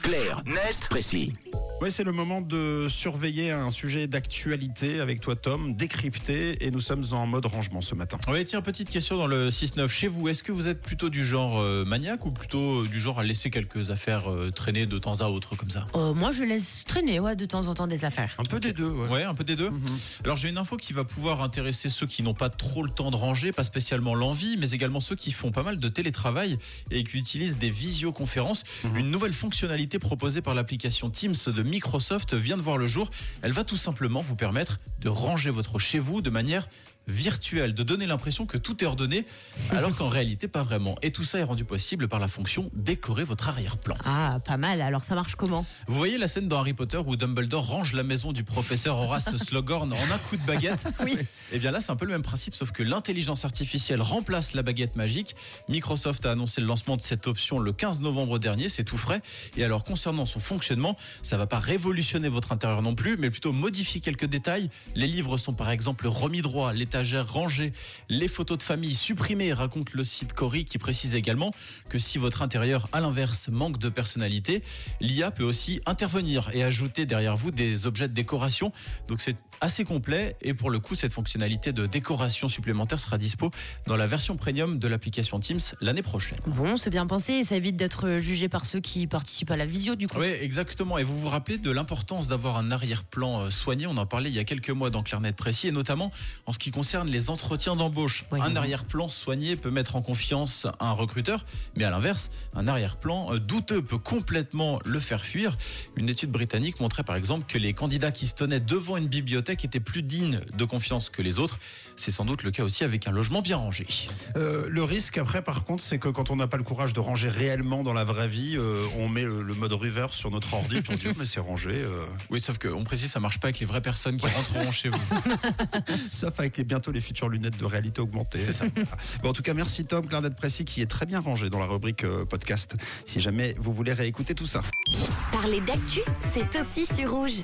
Clair, net, précis. Oui, c'est le moment de surveiller un sujet d'actualité avec toi, Tom, décrypté, et nous sommes en mode rangement ce matin. Oui, tiens, petite question dans le 6-9. Chez vous, est-ce que vous êtes plutôt du genre euh, maniaque ou plutôt euh, du genre à laisser quelques affaires euh, traîner de temps à autre comme ça? Euh, moi, je laisse traîner ouais, de temps en temps des affaires. Un peu des deux, ouais. Ouais, un peu des deux. Alors j'ai une info qui va pouvoir intéresser ceux qui n'ont pas trop le temps de ranger, pas spécialement l'envie, mais également ceux qui font pas mal de télétravail et qui utilisent des visioconférences. Une nouvelle fonctionnalité proposée par l'application Teams de Microsoft vient de voir le jour. Elle va tout simplement vous permettre de ranger votre chez vous de manière virtuelle, de donner l'impression que tout est ordonné, alors qu'en réalité pas vraiment. Et tout ça est rendu possible par la fonction décorer votre arrière-plan. Ah, pas mal. Alors, ça marche comment? Vous voyez la scène dans Harry Potter où Dumbledore range la maison du professeur Horace Slughorn en un coup de baguette? Oui. Eh bien là, c'est un peu le même principe, sauf que l'intelligence artificielle remplace la baguette magique. Microsoft a annoncé le lancement de cette option le 15 novembre dernier, c'est tout frais. Et alors, concernant son fonctionnement, ça va pas révolutionner votre intérieur non plus, mais plutôt modifier quelques détails. Les livres sont par exemple remis droit, l'étagère rangée, les photos de famille supprimées, raconte le site Cori qui précise également que si votre intérieur, à l'inverse, manque de personnalité, l'IA peut aussi intervenir et ajouter derrière vous des objets de décoration. Donc c'est assez complet et pour le coup, cette fonctionnalité de décoration supplémentaire sera dispo dans la version premium de l'application Teams l'année prochaine. Bon, c'est bien pensé et ça évite d'être jugé par ceux qui participent à la visio, du coup. Oui, exactement. Et vous vous rappelez de l'importance d'avoir un arrière-plan euh, soigné. On en parlait il y a quelques mois dans Clarnet Précis, et notamment en ce qui concerne les entretiens d'embauche. Oui. Un arrière-plan soigné peut mettre en confiance un recruteur, mais à l'inverse, un arrière-plan euh, douteux peut complètement le faire fuir. Une étude britannique montrait par exemple que les candidats qui se tenaient devant une bibliothèque étaient plus dignes de confiance que les autres. C'est sans doute le cas aussi avec un logement bien rangé. Euh, le risque, après, par contre, c'est que quand on n'a pas le courage de ranger réellement dans la vraie vie, euh, on met le, le mode reverse sur notre ordi, puis on dit, mais c'est rangé, euh, Oui, sauf qu'on précise, ça marche pas avec les vraies personnes qui rentreront chez vous. sauf avec les, bientôt les futures lunettes de réalité augmentée. C'est ça. Bon, en tout cas, merci Tom, Clarnet Précis, qui est très bien rangé dans la rubrique euh, podcast, si jamais vous voulez réécouter tout ça. Parler d'actu, c'est aussi sur rouge.